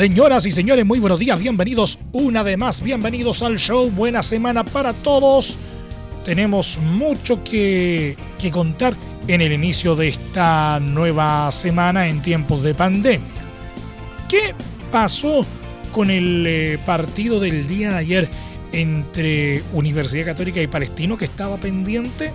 Señoras y señores, muy buenos días, bienvenidos una vez más, bienvenidos al show, buena semana para todos. Tenemos mucho que, que contar en el inicio de esta nueva semana en tiempos de pandemia. ¿Qué pasó con el eh, partido del día de ayer entre Universidad Católica y Palestino que estaba pendiente?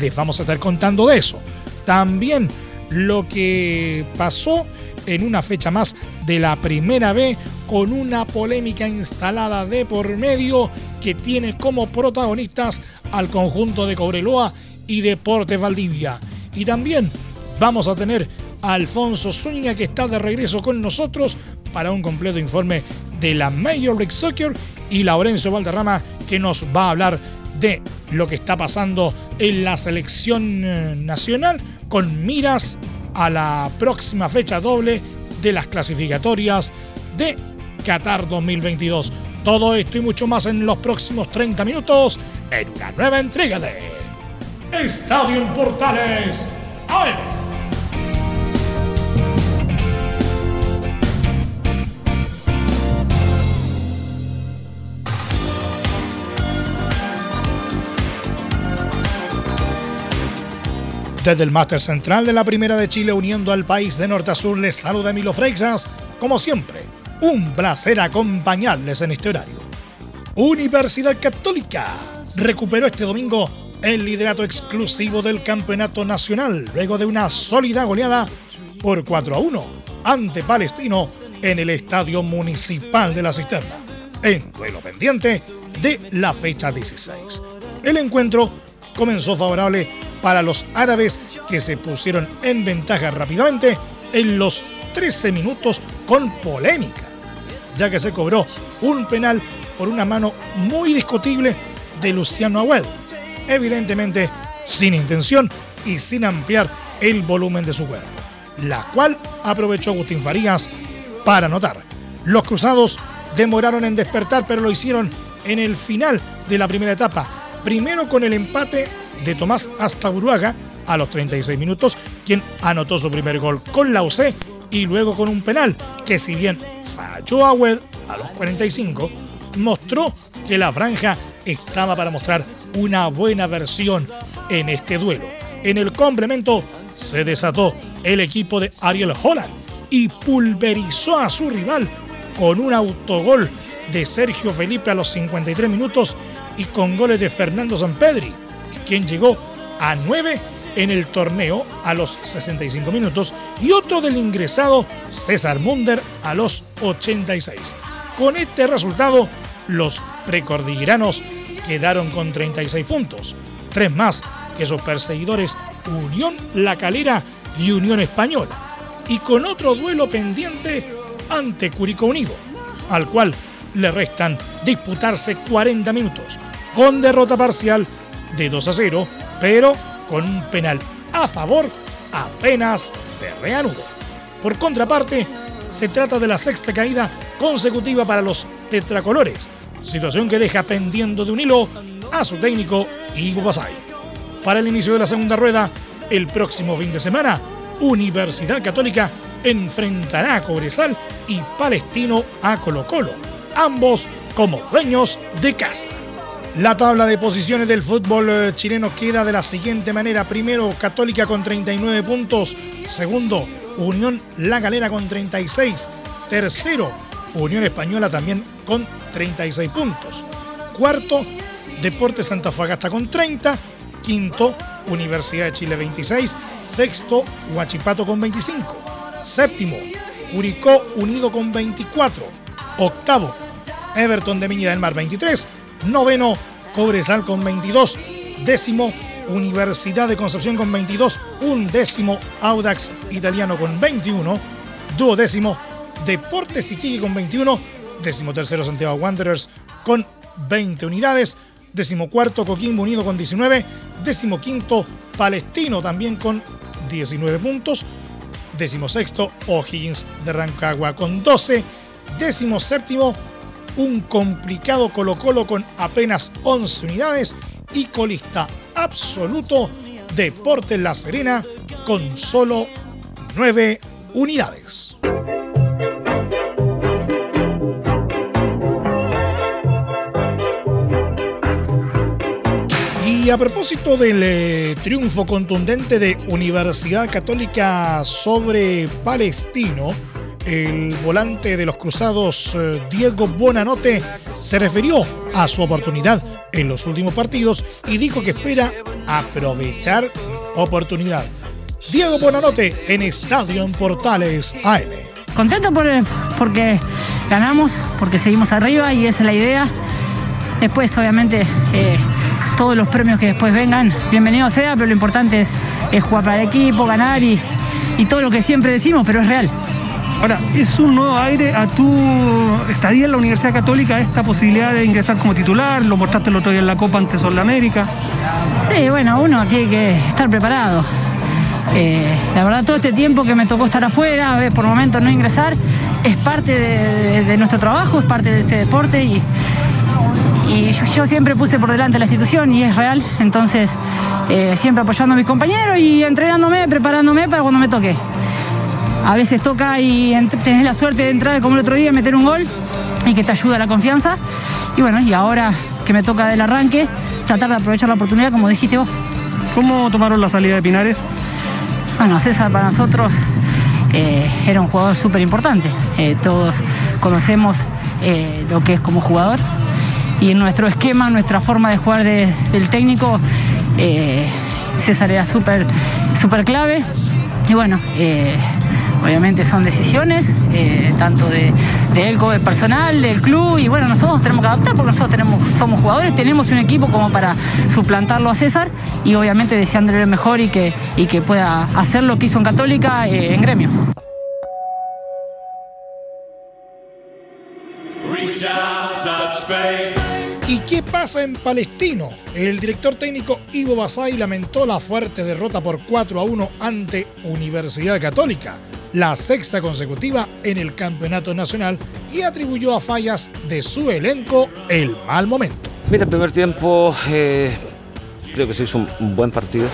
Les vamos a estar contando de eso. También lo que pasó en una fecha más de la primera B con una polémica instalada de por medio que tiene como protagonistas al conjunto de Cobreloa y Deportes Valdivia. Y también vamos a tener a Alfonso Zúñiga que está de regreso con nosotros para un completo informe de la Major League Soccer y Laurencio Valderrama que nos va a hablar de lo que está pasando en la selección eh, nacional con miras a la próxima fecha doble de las clasificatorias de Qatar 2022. Todo esto y mucho más en los próximos 30 minutos en una nueva entrega de Estadio Portales. Desde el Máster Central de la Primera de Chile, uniendo al país de norte a sur, les saluda Emilio Freixas. Como siempre, un placer acompañarles en este horario. Universidad Católica recuperó este domingo el liderato exclusivo del Campeonato Nacional luego de una sólida goleada por 4 a 1 ante Palestino en el Estadio Municipal de la Cisterna, en duelo pendiente de la fecha 16. El encuentro comenzó favorable para los árabes que se pusieron en ventaja rápidamente en los 13 minutos con polémica, ya que se cobró un penal por una mano muy discutible de Luciano Agüed, evidentemente sin intención y sin ampliar el volumen de su cuerpo, la cual aprovechó Agustín Farías para anotar. Los cruzados demoraron en despertar, pero lo hicieron en el final de la primera etapa, primero con el empate de Tomás Astaburuaga a los 36 minutos, quien anotó su primer gol con la UC y luego con un penal que si bien falló a Wed a los 45, mostró que la franja estaba para mostrar una buena versión en este duelo. En el complemento se desató el equipo de Ariel Holland y pulverizó a su rival con un autogol de Sergio Felipe a los 53 minutos y con goles de Fernando Sampedri quien llegó a 9 en el torneo a los 65 minutos y otro del ingresado César Munder a los 86. Con este resultado, los precordilleranos quedaron con 36 puntos, tres más que sus perseguidores Unión La Calera y Unión Española, y con otro duelo pendiente ante Curicó Unido, al cual le restan disputarse 40 minutos, con derrota parcial de 2 a 0, pero con un penal a favor apenas se reanudó. Por contraparte, se trata de la sexta caída consecutiva para los tetracolores, situación que deja pendiendo de un hilo a su técnico Ivo Basay. Para el inicio de la segunda rueda, el próximo fin de semana, Universidad Católica enfrentará a Cobresal y Palestino a Colo Colo, ambos como dueños de casa. La tabla de posiciones del fútbol eh, chileno queda de la siguiente manera. Primero, Católica con 39 puntos. Segundo, Unión La Galera con 36. Tercero, Unión Española también con 36 puntos. Cuarto, Deportes Santa Fagasta con 30. Quinto, Universidad de Chile 26. Sexto, Huachipato con 25. Séptimo, Curicó Unido con 24. Octavo, Everton de Viña del Mar 23 Noveno, Cobresal con 22. Décimo, Universidad de Concepción con 22. Un décimo, Audax Italiano con 21. Duodécimo, Deportes Iquique con 21, decimotercero Santiago Wanderers con 20 unidades, decimocuarto Coquimbo Unido con 19, decimoquinto Palestino también con 19 puntos, decimosexto O'Higgins de Rancagua con 12, decimoséptimo un complicado Colo Colo con apenas 11 unidades y colista absoluto Deportes La Serena con solo 9 unidades. Y a propósito del eh, triunfo contundente de Universidad Católica sobre Palestino, el volante de los Cruzados, eh, Diego Bonanote, se refirió a su oportunidad en los últimos partidos y dijo que espera aprovechar oportunidad. Diego Bonanote en Estadio en Portales AM. Contento por, porque ganamos, porque seguimos arriba y esa es la idea. Después, obviamente, eh, todos los premios que después vengan, bienvenido sea, pero lo importante es, jugar para el equipo, ganar y, y todo lo que siempre decimos, pero es real. Ahora, ¿es un nuevo aire a tu estadía en la Universidad Católica esta posibilidad de ingresar como titular? Lo mostraste el otro día en la Copa ante Sol América. Sí, bueno, uno tiene que estar preparado. Eh, la verdad, todo este tiempo que me tocó estar afuera, por momentos no ingresar, es parte de, nuestro trabajo, es parte de este deporte y, y yo siempre puse por delante la institución y es real, entonces eh, siempre apoyando a mis compañeros y entrenándome, preparándome para cuando me toque a veces toca y tenés la suerte de entrar como el otro día, meter un gol y que te ayuda la confianza. Y bueno, y ahora que me toca del arranque, tratar de aprovechar la oportunidad como dijiste vos. ¿Cómo tomaron la salida de Pinares? Bueno, César para nosotros eh, era un jugador súper importante. Eh, todos conocemos eh, lo que es como jugador y en nuestro esquema, nuestra forma de jugar del técnico, César era súper súper clave. Y bueno, Obviamente son decisiones, eh, tanto de, él como del personal, del club, y bueno, nosotros tenemos que adaptar porque nosotros tenemos, somos jugadores, tenemos un equipo como para suplantarlo a César y obviamente deseándole lo mejor y que, y que pueda hacer lo que hizo en Católica eh, en gremio. ¿Y qué pasa en Palestino? El director técnico Ivo Basay lamentó la fuerte derrota por 4 a 1 ante Universidad Católica la sexta consecutiva en el campeonato nacional y atribuyó a fallas de su elenco el mal momento. Mira, el primer tiempo eh, creo que se hizo un, buen partido,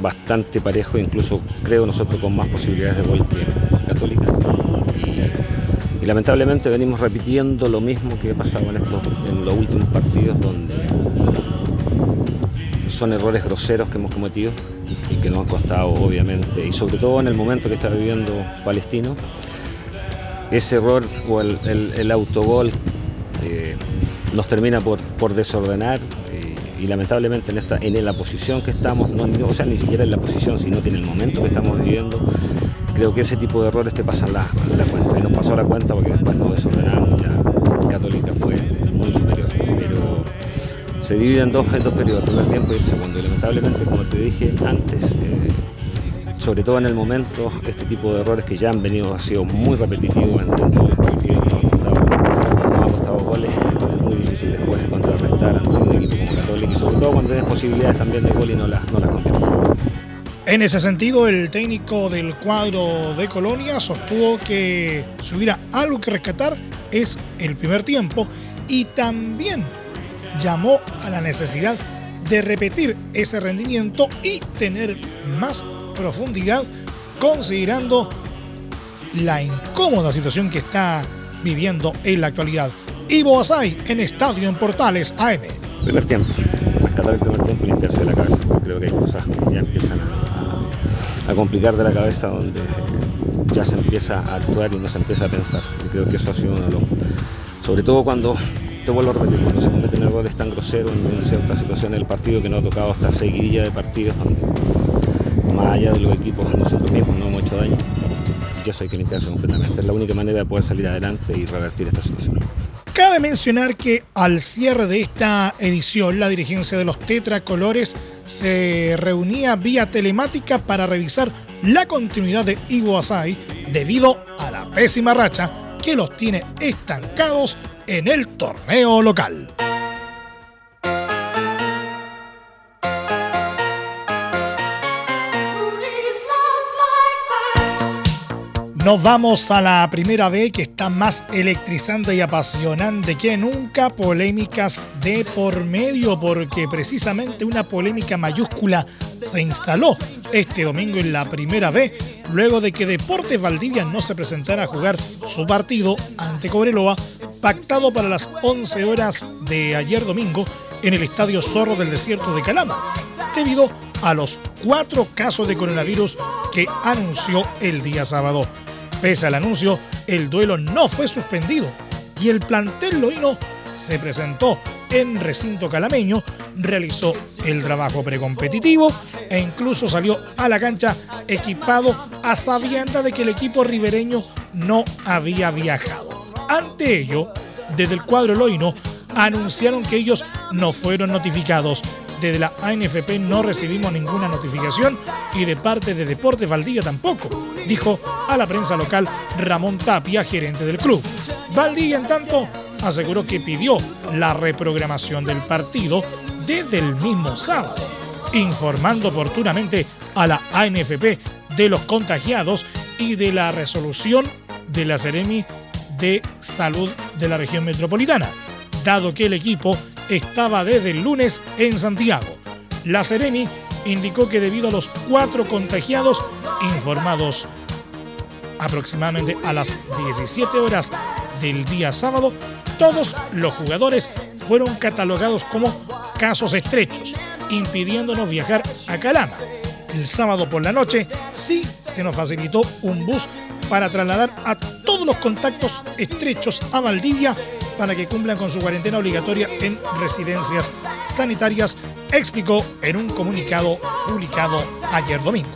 bastante parejo, incluso creo nosotros con más posibilidades de gol que Católica. Y, lamentablemente venimos repitiendo lo mismo que ha pasado en, estos, en los últimos partidos donde son errores groseros que hemos cometido y que nos han costado obviamente, y sobre todo en el momento que está viviendo Palestino, ese error o el, autogol eh, nos termina por, por desordenar y, lamentablemente en, esta, en la posición que estamos, no, o sea, ni siquiera en la posición, sino que en el momento que estamos viviendo, creo que ese tipo de errores te pasan la, la cuenta y nos pasó la cuenta porque después nos desordenamos, se divide en dos, periodos, el primer tiempo y el segundo. Y lamentablemente, como te dije antes, eh, sobre todo en el momento, este tipo de errores que ya han venido ha sido muy repetitivos en los partidos, nos ha costado, goles, es muy difícil después contrarrestar ante un equipo como Católica y sobre todo cuando tienes posibilidades también de gol y no las, no las En ese sentido, el técnico del cuadro de Colonia sostuvo que si hubiera algo que rescatar es el primer tiempo y también llamó a la necesidad de repetir ese rendimiento y tener más profundidad considerando la incómoda situación que está viviendo en la actualidad. Ivo Asay en Estadio en Portales AM. Primer tiempo, rescatar el primer tiempo y limpiarse de la cabeza. Creo que hay cosas que ya empiezan a, complicar de la cabeza donde ya se empieza a actuar y no se empieza a pensar. Y creo que eso ha sido uno de los... Sobre todo cuando te vuelvo a repetir, cuando se cometen errores tan groseros en, ciertas situaciones del partido que nos ha tocado esta seguidilla de partidos donde más allá de los equipos nosotros mismos no hemos hecho daño y eso hay que limpiarse completamente. Es la única manera de poder salir adelante y revertir esta situación. Cabe mencionar que al cierre de esta edición, la dirigencia de los Tetracolores se reunía vía telemática para revisar la continuidad de Asai debido a la pésima racha que los tiene estancados en el torneo local. Nos vamos a la primera B que está más electrizante y apasionante que nunca. Polémicas de por medio, porque precisamente una polémica mayúscula se instaló este domingo en la primera B, luego de que Deportes Valdivia no se presentara a jugar su partido ante Cobreloa, pactado para las 11 horas de ayer domingo en el Estadio Zorro del Desierto de Calama, debido a los cuatro casos de coronavirus que anunció el día sábado. Pese al anuncio, el duelo no fue suspendido y el plantel loíno se presentó en recinto calameño, realizó el trabajo precompetitivo e incluso salió a la cancha equipado a sabienda de que el equipo ribereño no había viajado. Ante ello, desde el cuadro loino anunciaron que ellos no fueron notificados desde la ANFP no recibimos ninguna notificación y de parte de Deportes Valdivia tampoco, dijo a la prensa local Ramón Tapia, gerente del club. Valdivia, en tanto, aseguró que pidió la reprogramación del partido desde el mismo sábado, informando oportunamente a la ANFP de los contagiados y de la resolución de la Seremi de Salud de la región metropolitana, dado que el equipo estaba desde el lunes en Santiago. La Sereni indicó que debido a los cuatro contagiados informados aproximadamente a las 17 horas del día sábado, todos los jugadores fueron catalogados como casos estrechos, impidiéndonos viajar a Calama. El sábado por la noche sí se nos facilitó un bus para trasladar a todos los contactos estrechos a Valdivia para que cumplan con su cuarentena obligatoria en residencias sanitarias, explicó en un comunicado publicado ayer domingo.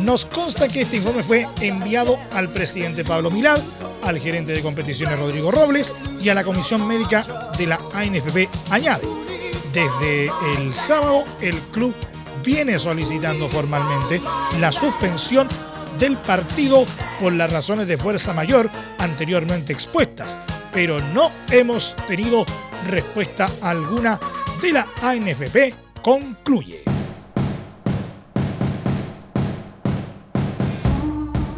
Nos consta que este informe fue enviado al presidente Pablo Milad, al gerente de competiciones Rodrigo Robles y a la comisión médica de la ANFP añade. Desde el sábado el club viene solicitando formalmente la suspensión del partido por las razones de fuerza mayor anteriormente expuestas pero no hemos tenido respuesta alguna de la ANFP, concluye.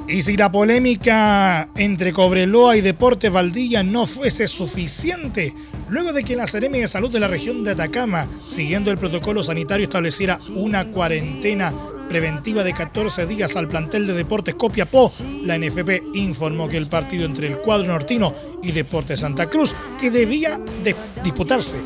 Y si la polémica entre Cobreloa y Deportes Valdilla no fuese suficiente, luego de que la Seremi de Salud de la región de Atacama, siguiendo el protocolo sanitario, estableciera una cuarentena preventiva de 14 días al plantel de Deportes Copiapó, la NFP informó que el partido entre el cuadro nortino y Deportes Santa Cruz, que debía de disputarse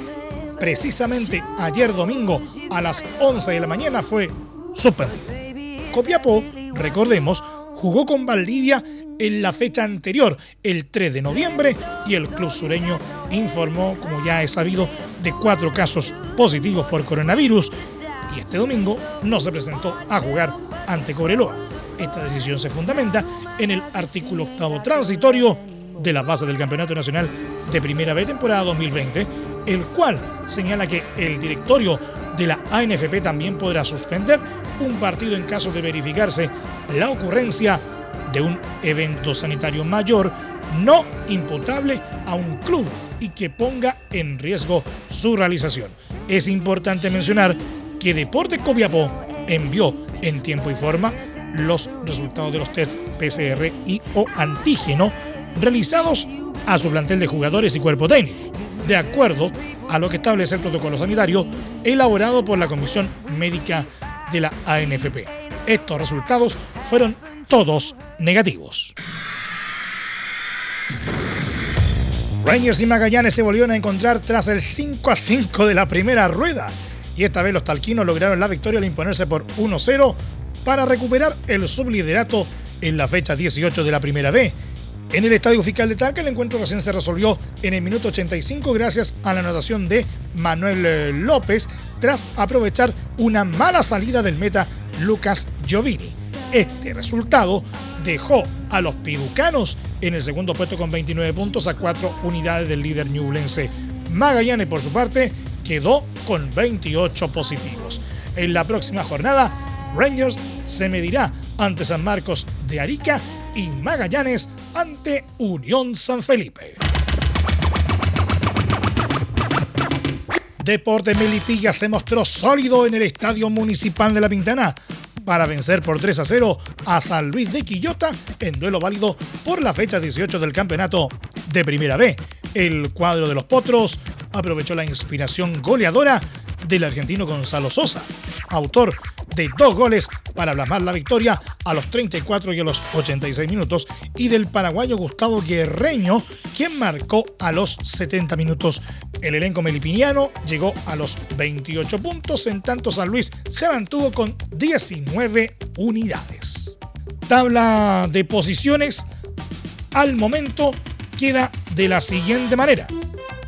precisamente ayer domingo a las 11 de la mañana, fue suspendido. Copiapó, recordemos, jugó con Valdivia en la fecha anterior, el 3 de noviembre, y el club sureño informó, como ya he sabido, de cuatro casos positivos por coronavirus y este domingo no se presentó a jugar ante Cobreloa. Esta decisión se fundamenta en el artículo octavo transitorio de la base del Campeonato Nacional de Primera B temporada 2020, el cual señala que el directorio de la ANFP también podrá suspender un partido en caso de verificarse la ocurrencia de un evento sanitario mayor no imputable a un club y que ponga en riesgo su realización. Es importante mencionar que Deporte Copiapó envió en tiempo y forma los resultados de los test PCR y o antígeno realizados a su plantel de jugadores y cuerpo técnico, de acuerdo a lo que establece el protocolo sanitario elaborado por la Comisión Médica de la ANFP. Estos resultados fueron todos negativos. Rangers y Magallanes se volvieron a encontrar tras el 5 a 5 de la primera rueda y esta vez los talquinos lograron la victoria al imponerse por 1-0 para recuperar el subliderato en la fecha 18 de la primera B. En el Estadio Fiscal de Talca el encuentro recién se resolvió en el minuto 85 gracias a la anotación de Manuel eh, López tras aprovechar una mala salida del meta Lucas Giovini. Este resultado dejó a los piducanos en el segundo puesto con 29 puntos a 4 unidades del líder ñublense. Magallanes, por su parte, quedó con 28 positivos. En la próxima jornada, Rangers se medirá ante San Marcos de Arica y Magallanes ante Unión San Felipe. Deporte Melipilla se mostró sólido en el Estadio Municipal de La Pintana para vencer por 3 a 0 a San Luis de Quillota en duelo válido por la fecha 18 del campeonato de Primera B. El cuadro de los Potros aprovechó la inspiración goleadora del argentino Gonzalo Sosa, autor de dos goles para plasmar la victoria a los 34 y a los 86 minutos, y del paraguayo Gustavo Guerreño, quien marcó a los 70 minutos. El elenco melipiniano llegó a los 28 puntos, en tanto San Luis se mantuvo con 19 unidades. Tabla de posiciones al momento queda de la siguiente manera.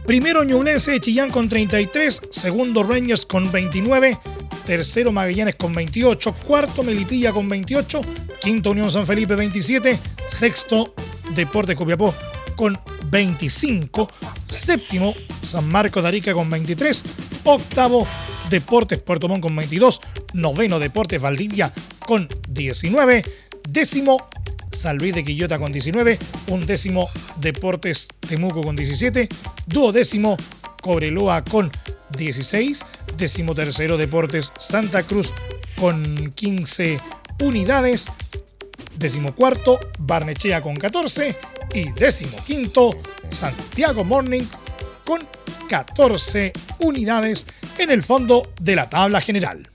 Primero Ñublense de Chillán con 33, segundo Rangers con 29, tercero Magallanes con 28, cuarto Melipilla con 28, quinto Unión San Felipe 27, sexto Deporte Copiapó con 25, séptimo San Marcos de Arica con 23, octavo Deportes Puerto Montt con 22, noveno Deportes Valdivia con 19, décimo San Luis de Quillota con 19, un décimo Deportes Temuco con 17, duodécimo Cobreloa con 16, décimo tercero Deportes Santa Cruz con 15 unidades, décimo cuarto Barnechea con 14 y décimo quinto Santiago Morning con 14 unidades en el fondo de la tabla general.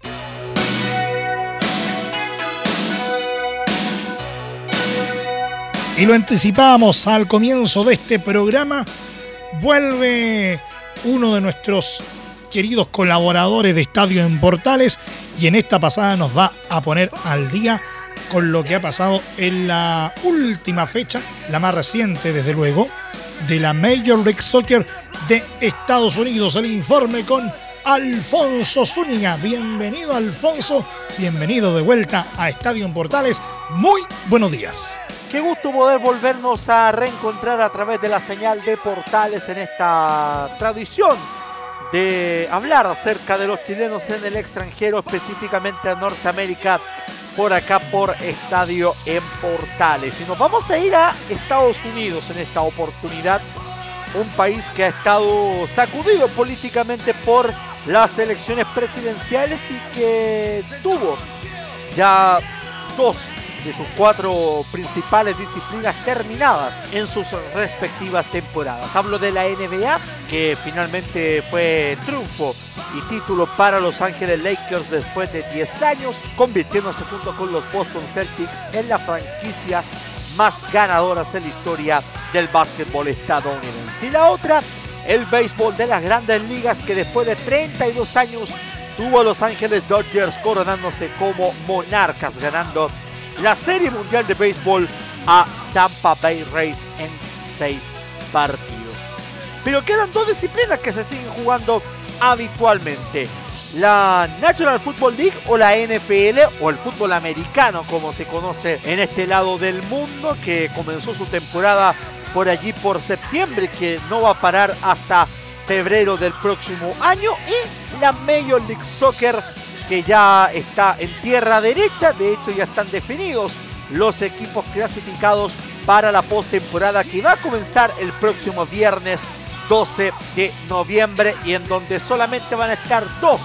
Y lo anticipábamos al comienzo de este programa, vuelve uno de nuestros queridos colaboradores de Estadio en Portales y en esta pasada nos va a poner al día con lo que ha pasado en la última fecha, la más reciente desde luego, de la Major League Soccer de Estados Unidos. El informe con Alfonso Zúñiga. Bienvenido Alfonso, bienvenido de vuelta a Estadio en Portales. Muy buenos días. Qué gusto poder volvernos a reencontrar a través de la señal de portales en esta tradición de hablar acerca de los chilenos en el extranjero, específicamente a Norteamérica, por acá por Estadio en Portales. Y nos vamos a ir a Estados Unidos en esta oportunidad, un país que ha estado sacudido políticamente por las elecciones presidenciales y que tuvo ya dos de sus cuatro principales disciplinas terminadas en sus respectivas temporadas. Hablo de la NBA, que finalmente fue triunfo y título para Los Ángeles Lakers después de 10 años, convirtiéndose junto con los Boston Celtics en la franquicia más ganadoras en la historia del básquetbol estadounidense. Y la otra, el béisbol de las grandes ligas, que después de 32 años tuvo a Los Ángeles Dodgers coronándose como monarcas, ganando la Serie Mundial de Béisbol a Tampa Bay Rays en seis partidos. Pero quedan dos disciplinas que se siguen jugando habitualmente. La National Football League o la NFL o el fútbol americano como se conoce en este lado del mundo que comenzó su temporada por allí por septiembre que no va a parar hasta febrero del próximo año y la Major League Soccer que ya está en tierra derecha. De hecho, ya están definidos los equipos clasificados para la postemporada que va a comenzar el próximo viernes 12 de noviembre y en donde solamente van a estar dos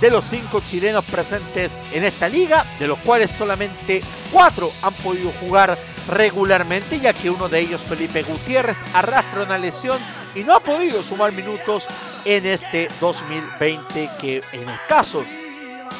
de los cinco chilenos presentes en esta liga, de los cuales solamente cuatro han podido jugar regularmente, ya que uno de ellos, Felipe Gutiérrez, arrastra una lesión y no ha podido sumar minutos en este 2020, que en el caso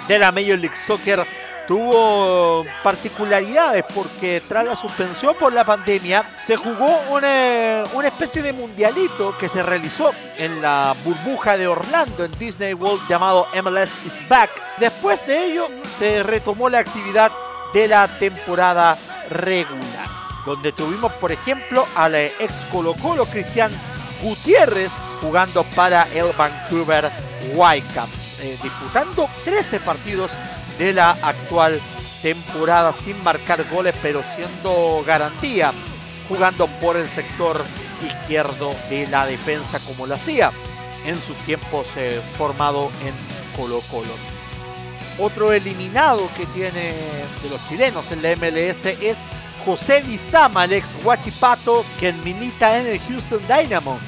de la Major League Soccer tuvo particularidades porque tras la suspensión por la pandemia se jugó una, una, especie de mundialito que se realizó en la burbuja de Orlando en Disney World llamado MLS is Back. Después de ello se retomó la actividad de la temporada regular, donde tuvimos por ejemplo al ex Colo Colo Cristian Gutiérrez jugando para el Vancouver Whitecaps. Eh, disputando 13 partidos de la actual temporada sin marcar goles, pero siendo garantía, jugando por el sector izquierdo de la defensa como lo hacía en sus tiempos eh, formado en Colo Colo. Otro eliminado que tiene de los chilenos en la MLS es José Bizama, el ex Huachipato, que milita en el Houston Dynamo,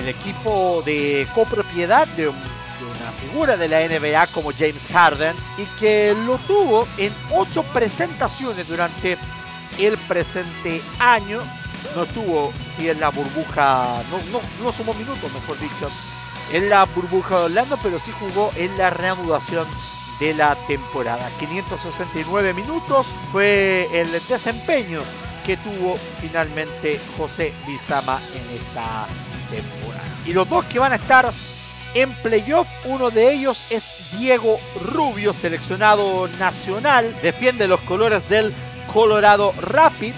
el equipo de copropiedad de, una figura de la NBA como James Harden y que lo tuvo en ocho presentaciones durante el presente año. No tuvo, si en la burbuja, no, no, no sumó minutos, mejor dicho, en la burbuja de Orlando, pero sí jugó en la reanudación de la temporada. 569 minutos fue el desempeño que tuvo finalmente José Bizama en esta temporada. Y los dos que van a estar en playoff, uno de ellos es Diego Rubio, seleccionado nacional, defiende los colores del Colorado Rapids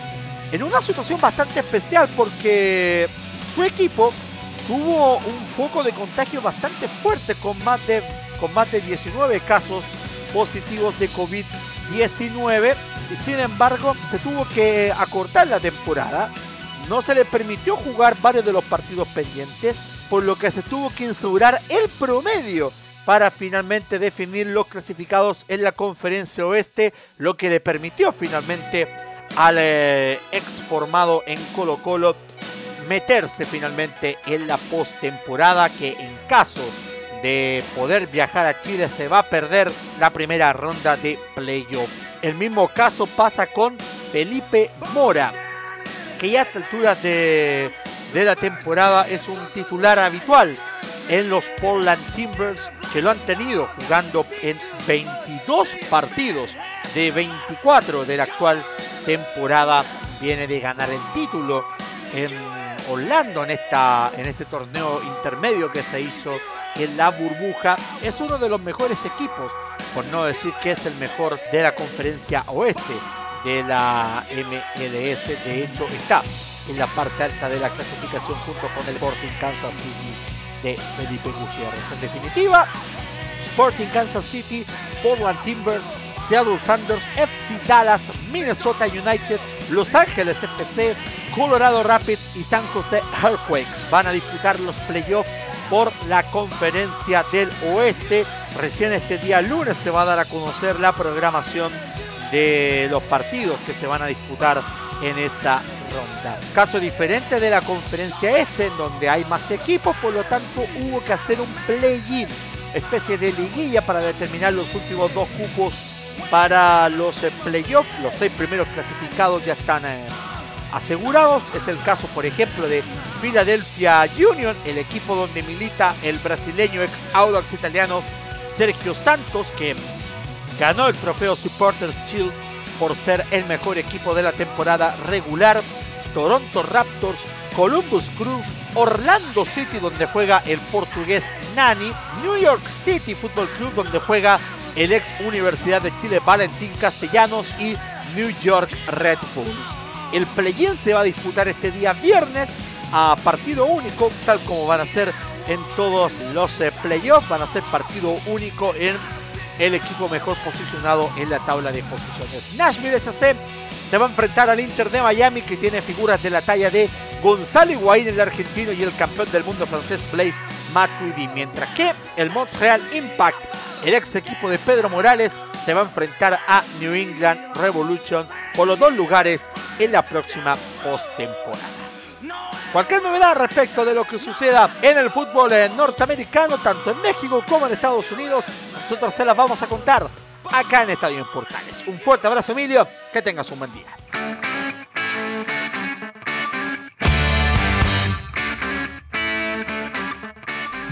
en una situación bastante especial porque su equipo tuvo un foco de contagio bastante fuerte con más de, con más de 19 casos positivos de COVID-19 y sin embargo se tuvo que acortar la temporada. No se le permitió jugar varios de los partidos pendientes, por lo que se tuvo que instaurar el promedio para finalmente definir los clasificados en la conferencia oeste, lo que le permitió finalmente al eh, ex formado en Colo Colo meterse finalmente en la postemporada que en caso de poder viajar a Chile se va a perder la primera ronda de playoff. El mismo caso pasa con Felipe Mora, que ya a estas alturas de, de la temporada es un titular habitual en los Portland Timbers, que lo han tenido jugando en 22 partidos de 24 de la actual temporada. Viene de ganar el título en Orlando en, esta, en este torneo intermedio que se hizo en la burbuja. Es uno de los mejores equipos, por no decir que es el mejor de la conferencia oeste de la MLS. De hecho, está en la parte alta de la clasificación junto con el Sporting Kansas City de Felipe Gutiérrez. En definitiva, Sporting Kansas City, Portland Timbers, Seattle Sanders, FC Dallas, Minnesota United, Los Ángeles FC, Colorado Rapids y San José Earthquakes van a disputar los playoffs por la conferencia del oeste. Recién este día lunes se va a dar a conocer la programación de los partidos que se van a disputar en esa ronda. Caso diferente de la conferencia este, en donde hay más equipos, por lo tanto hubo que hacer un play-in, especie de liguilla para determinar los últimos dos cupos para los playoffs. Los seis primeros clasificados ya están eh, asegurados. Es el caso, por ejemplo, de Philadelphia Union, el equipo donde milita el brasileño ex Audax italiano Sergio Santos, que ganó el trofeo Supporters Shield por ser el mejor equipo de la temporada regular. Toronto Raptors, Columbus Crew, Orlando City, donde juega el portugués Nani, New York City Football Club, donde juega el ex Universidad de Chile Valentín Castellanos y New York Red Bulls. El play-in se va a disputar este día viernes a partido único, tal como van a ser en todos los eh, playoffs, van a ser partido único en el equipo mejor posicionado en la tabla de posiciones. Nashville SC se va a enfrentar al Inter de Miami que tiene figuras de la talla de Gonzalo Higuaín el argentino y el campeón del mundo francés Blaise Matuidi, mientras que el Montreal Impact, el ex equipo de Pedro Morales, se va a enfrentar a New England Revolution por los dos lugares en la próxima postemporada. Cualquier novedad respecto de lo que suceda en el fútbol norteamericano, tanto en México como en Estados Unidos, nosotros se las vamos a contar acá en Estadio en Portales. Un fuerte abrazo, Emilio. Que tengas un buen día.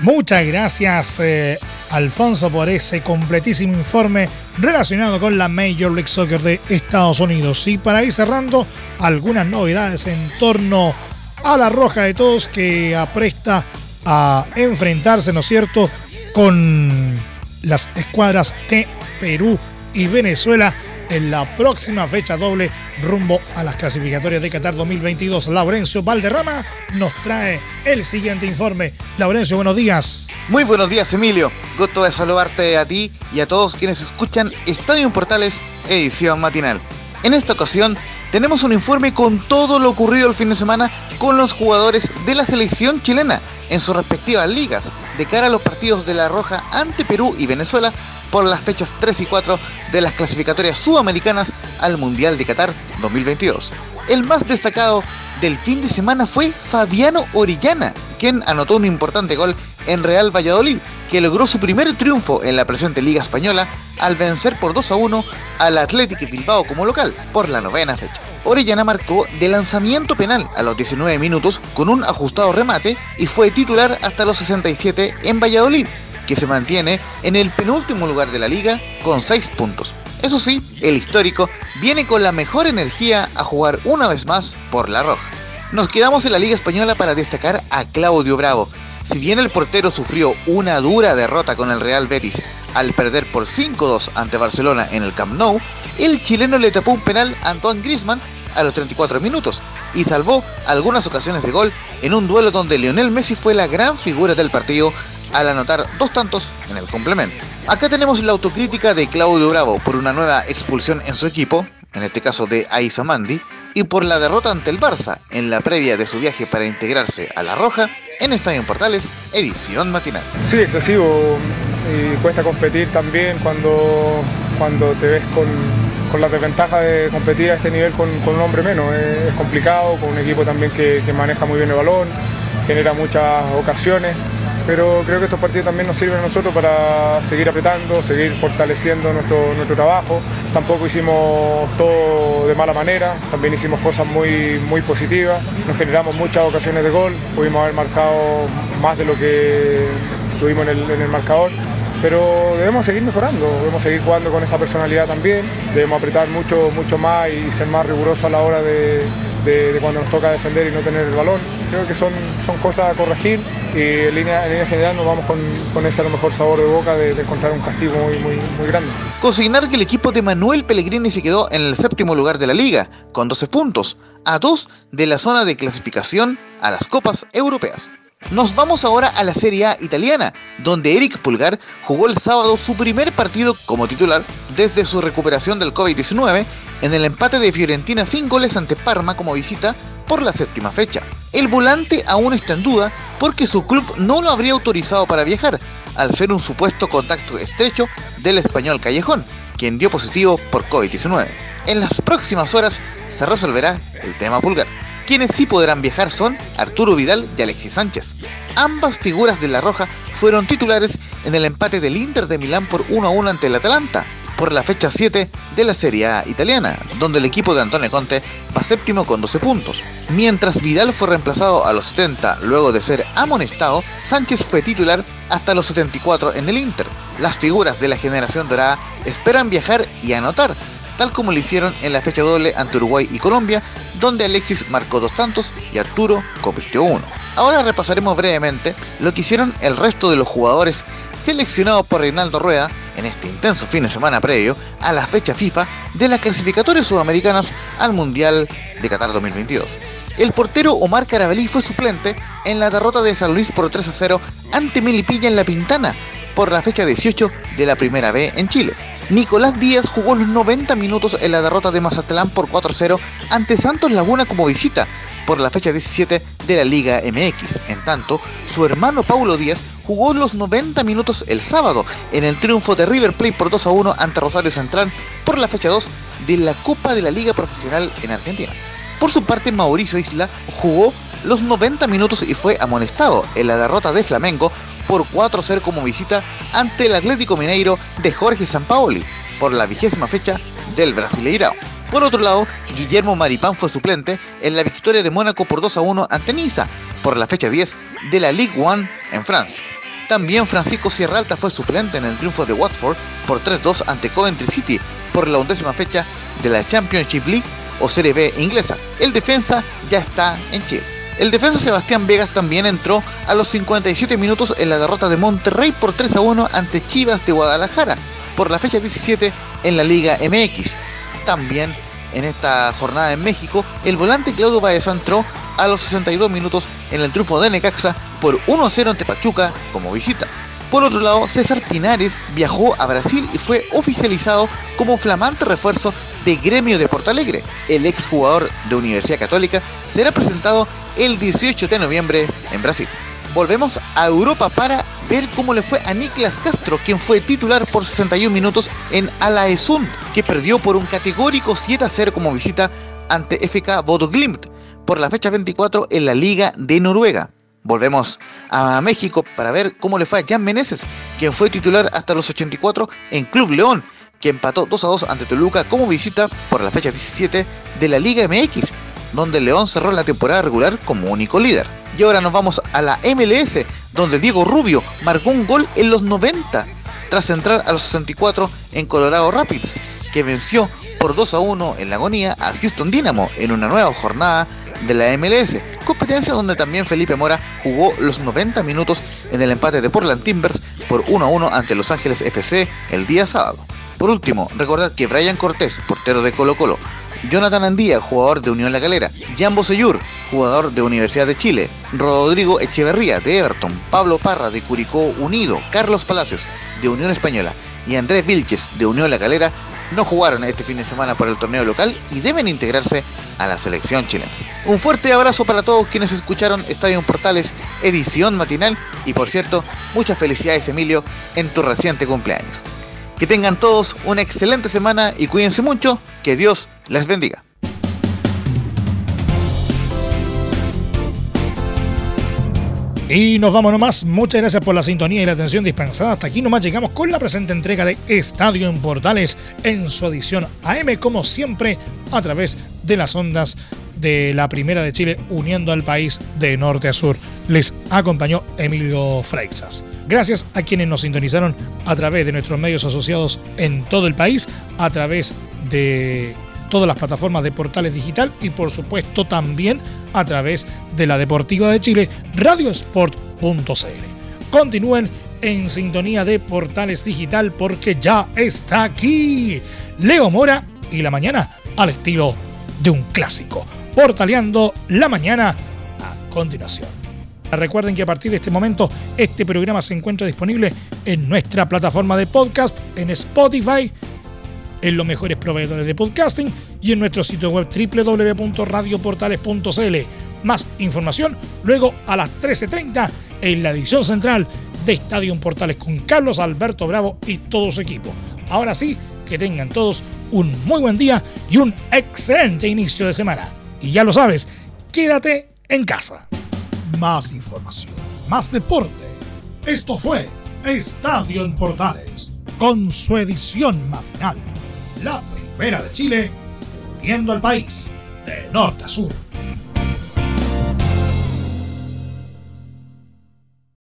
Muchas gracias, eh, Alfonso, por ese completísimo informe relacionado con la Major League Soccer de Estados Unidos. Y para ir cerrando, algunas novedades en torno a la Roja de Todos que apresta a enfrentarse, ¿no es cierto?, con las escuadras de Perú y Venezuela en la próxima fecha doble rumbo a las clasificatorias de Qatar 2022. Laurencio Valderrama nos trae el siguiente informe. Laurencio, buenos días. Muy buenos días, Emilio. Gusto de saludarte a ti y a todos quienes escuchan Estadio Portales, edición matinal. En esta ocasión tenemos un informe con todo lo ocurrido el fin de semana con los jugadores de la selección chilena en sus respectivas ligas de cara a los partidos de La Roja ante Perú y Venezuela por las fechas 3 y 4 de las clasificatorias sudamericanas al Mundial de Qatar 2022. El más destacado del fin de semana fue Fabiano Orellana, quien anotó un importante gol en Real Valladolid, que logró su primer triunfo en la presente Liga Española al vencer por 2 a 1 al Athletic Bilbao como local por la novena fecha. Orellana marcó de lanzamiento penal a los 19 minutos con un ajustado remate y fue titular hasta los 67 en Valladolid, que se mantiene en el penúltimo lugar de la liga con 6 puntos. Eso sí, el histórico viene con la mejor energía a jugar una vez más por la roja. Nos quedamos en la Liga Española para destacar a Claudio Bravo. Si bien el portero sufrió una dura derrota con el Real Betis al perder por 5-2 ante Barcelona en el Camp Nou, el chileno le tapó un penal a Antoine Griezmann a los 34 minutos y salvó algunas ocasiones de gol en un duelo donde Lionel Messi fue la gran figura del partido al anotar dos tantos en el complemento. Acá tenemos la autocrítica de Claudio Bravo por una nueva expulsión en su equipo, en este caso de Aiza Mandi, y por la derrota ante el Barça en la previa de su viaje para integrarse a La Roja en Estadio Portales, edición matinal. Sí, excesivo y cuesta competir también cuando, cuando te ves con, con la desventaja de competir a este nivel con, un hombre menos. Es, complicado, con un equipo también que maneja muy bien el balón, genera muchas ocasiones pero creo que estos partidos también nos sirven a nosotros para seguir apretando, seguir fortaleciendo nuestro, nuestro trabajo. Tampoco hicimos todo de mala manera, también hicimos cosas muy, muy positivas, nos generamos muchas ocasiones de gol, pudimos haber marcado más de lo que tuvimos en el, en el marcador pero debemos seguir mejorando, debemos seguir jugando con esa personalidad también, debemos apretar mucho, mucho más y ser más rigurosos a la hora de, de, cuando nos toca defender y no tener el balón. Creo que son, son cosas a corregir y en línea, en línea general nos vamos con, con, ese a lo mejor sabor de boca de, de encontrar un castigo muy, muy, muy grande. Consignar que el equipo de Manuel Pellegrini se quedó en el séptimo lugar de la liga, con 12 puntos, a dos de la zona de clasificación a las copas europeas. Nos vamos ahora a la Serie A italiana, donde Eric Pulgar jugó el sábado su primer partido como titular desde su recuperación del COVID-19 en el empate de Fiorentina sin goles ante Parma como visita por la séptima fecha. El volante aún está en duda porque su club no lo habría autorizado para viajar, al ser un supuesto contacto estrecho del español Callejón, quien dio positivo por COVID-19. En las próximas horas se resolverá el tema Pulgar. Quienes sí podrán viajar son Arturo Vidal y Alexis Sánchez. Ambas figuras de La Roja fueron titulares en el empate del Inter de Milán por 1 a 1 ante el Atalanta, por la fecha 7 de la Serie A italiana, donde el equipo de Antonio Conte va séptimo con 12 puntos. Mientras Vidal fue reemplazado a los 70 luego de ser amonestado, Sánchez fue titular hasta los 74 en el Inter. Las figuras de la generación dorada esperan viajar y anotar, tal como lo hicieron en la fecha doble ante Uruguay y Colombia, donde Alexis marcó dos tantos y Arturo convirtió uno. Ahora repasaremos brevemente lo que hicieron el resto de los jugadores seleccionados por Reinaldo Rueda en este intenso fin de semana previo a la fecha FIFA de las clasificatorias sudamericanas al Mundial de Qatar 2022. El portero Omar Carabalí fue suplente en la derrota de San Luis por 3 a 0 ante Melipilla en La Pintana por la fecha 18 de la Primera B en Chile. Nicolás Díaz jugó los 90 minutos en la derrota de Mazatlán por 4-0 ante Santos Laguna como visita por la fecha 17 de la Liga MX. En tanto, su hermano Paulo Díaz jugó los 90 minutos el sábado en el triunfo de River Plate por 2 1 ante Rosario Central por la fecha 2 de la Copa de la Liga Profesional en Argentina. Por su parte, Mauricio Isla jugó los 90 minutos y fue amonestado en la derrota de Flamengo por 4-0 como visita ante el Atlético Mineiro de Jorge Sampaoli por la vigésima fecha del Brasileirao. Por otro lado, Guillermo Maripán fue suplente en la victoria de Mónaco por 2 a 1 ante Niza por la fecha 10 de la Ligue 1 en Francia. También Francisco Sierra Alta fue suplente en el triunfo de Watford por 3-2 ante Coventry City por la undécima fecha de la Championship League o Serie B inglesa. El defensa ya está en Chile. El defensa Sebastián Vegas también entró a los 57 minutos en la derrota de Monterrey por 3 a 1 ante Chivas de Guadalajara por la fecha 17 en la Liga MX. También en esta jornada en México, el volante Claudio Baeza entró a los 62 minutos en el triunfo de Necaxa por 1 a 0 ante Pachuca como visita. Por otro lado, César Pinares viajó a Brasil y fue oficializado como flamante refuerzo de Gremio de Portalegre. El exjugador de Universidad Católica será presentado el 18 de noviembre en Brasil. volvemos a Europa para ver cómo le fue a Niklas Castro, quien fue titular por 61 minutos en Alaesund, que perdió por un categórico 7 a 0 como visita ante FK Glimt por la fecha 24 en la Liga de Noruega. Volvemos a México para ver cómo le fue a Jan Meneses, quien fue titular hasta los 84 en Club León, que empató 2 a 2 ante Toluca como visita por la fecha 17 de la Liga MX, donde León cerró la temporada regular como único líder. Y ahora nos vamos a la MLS, donde Diego Rubio marcó un gol en los 90, tras entrar a los 64 en Colorado Rapids, que venció por 2 a 1 en la agonía a Houston Dynamo en una nueva jornada de la MLS, competencia donde también Felipe Mora jugó los 90 minutos en el empate de Portland Timbers por 1 a 1 ante Los Ángeles FC el día sábado. Por último, recordad que Brian Cortés, portero de Colo Colo, Jonathan Andía, jugador de Unión La Calera, Jan Bosellur, jugador de Universidad de Chile, Rodrigo Echeverría de Everton, Pablo Parra de Curicó Unido, Carlos Palacios de Unión Española y Andrés Vilches de Unión La Calera no jugaron este fin de semana por el torneo local y deben integrarse a la selección chilena. Un fuerte abrazo para todos quienes escucharon Estadio Portales, edición matinal y por cierto, muchas felicidades Emilio en tu reciente cumpleaños. Que tengan todos una excelente semana y cuídense mucho, que Dios les bendiga. Y nos vamos nomás. Muchas gracias por la sintonía y la atención dispensada. Hasta aquí nomás llegamos con la presente entrega de Estadio en Portales en su edición AM, como siempre, a través de las ondas de la Primera de Chile, uniendo al país de norte a sur. Les acompañó Emilio Freixas. Gracias a quienes nos sintonizaron a través de nuestros medios asociados en todo el país, a través de todas las plataformas de Portales Digital y por supuesto también a través de la Deportiva de Chile, radiosport.cl. Continúen en sintonía de Portales Digital porque ya está aquí Leo Mora y la mañana al estilo de un clásico, portaleando la mañana a continuación. Recuerden que a partir de este momento este programa se encuentra disponible en nuestra plataforma de podcast, en Spotify, en los mejores proveedores de podcasting y en nuestro sitio web www.radioportales.cl. Más información luego a las 13.30 en la edición central de Estadio Portales con Carlos Alberto Bravo y todo su equipo. Ahora sí, que tengan todos un muy buen día y un excelente inicio de semana. Y ya lo sabes, quédate en casa. Más información, más deporte. Esto fue Estadio en Portales, con su edición matinal la primera de Chile, viendo al país de norte a sur.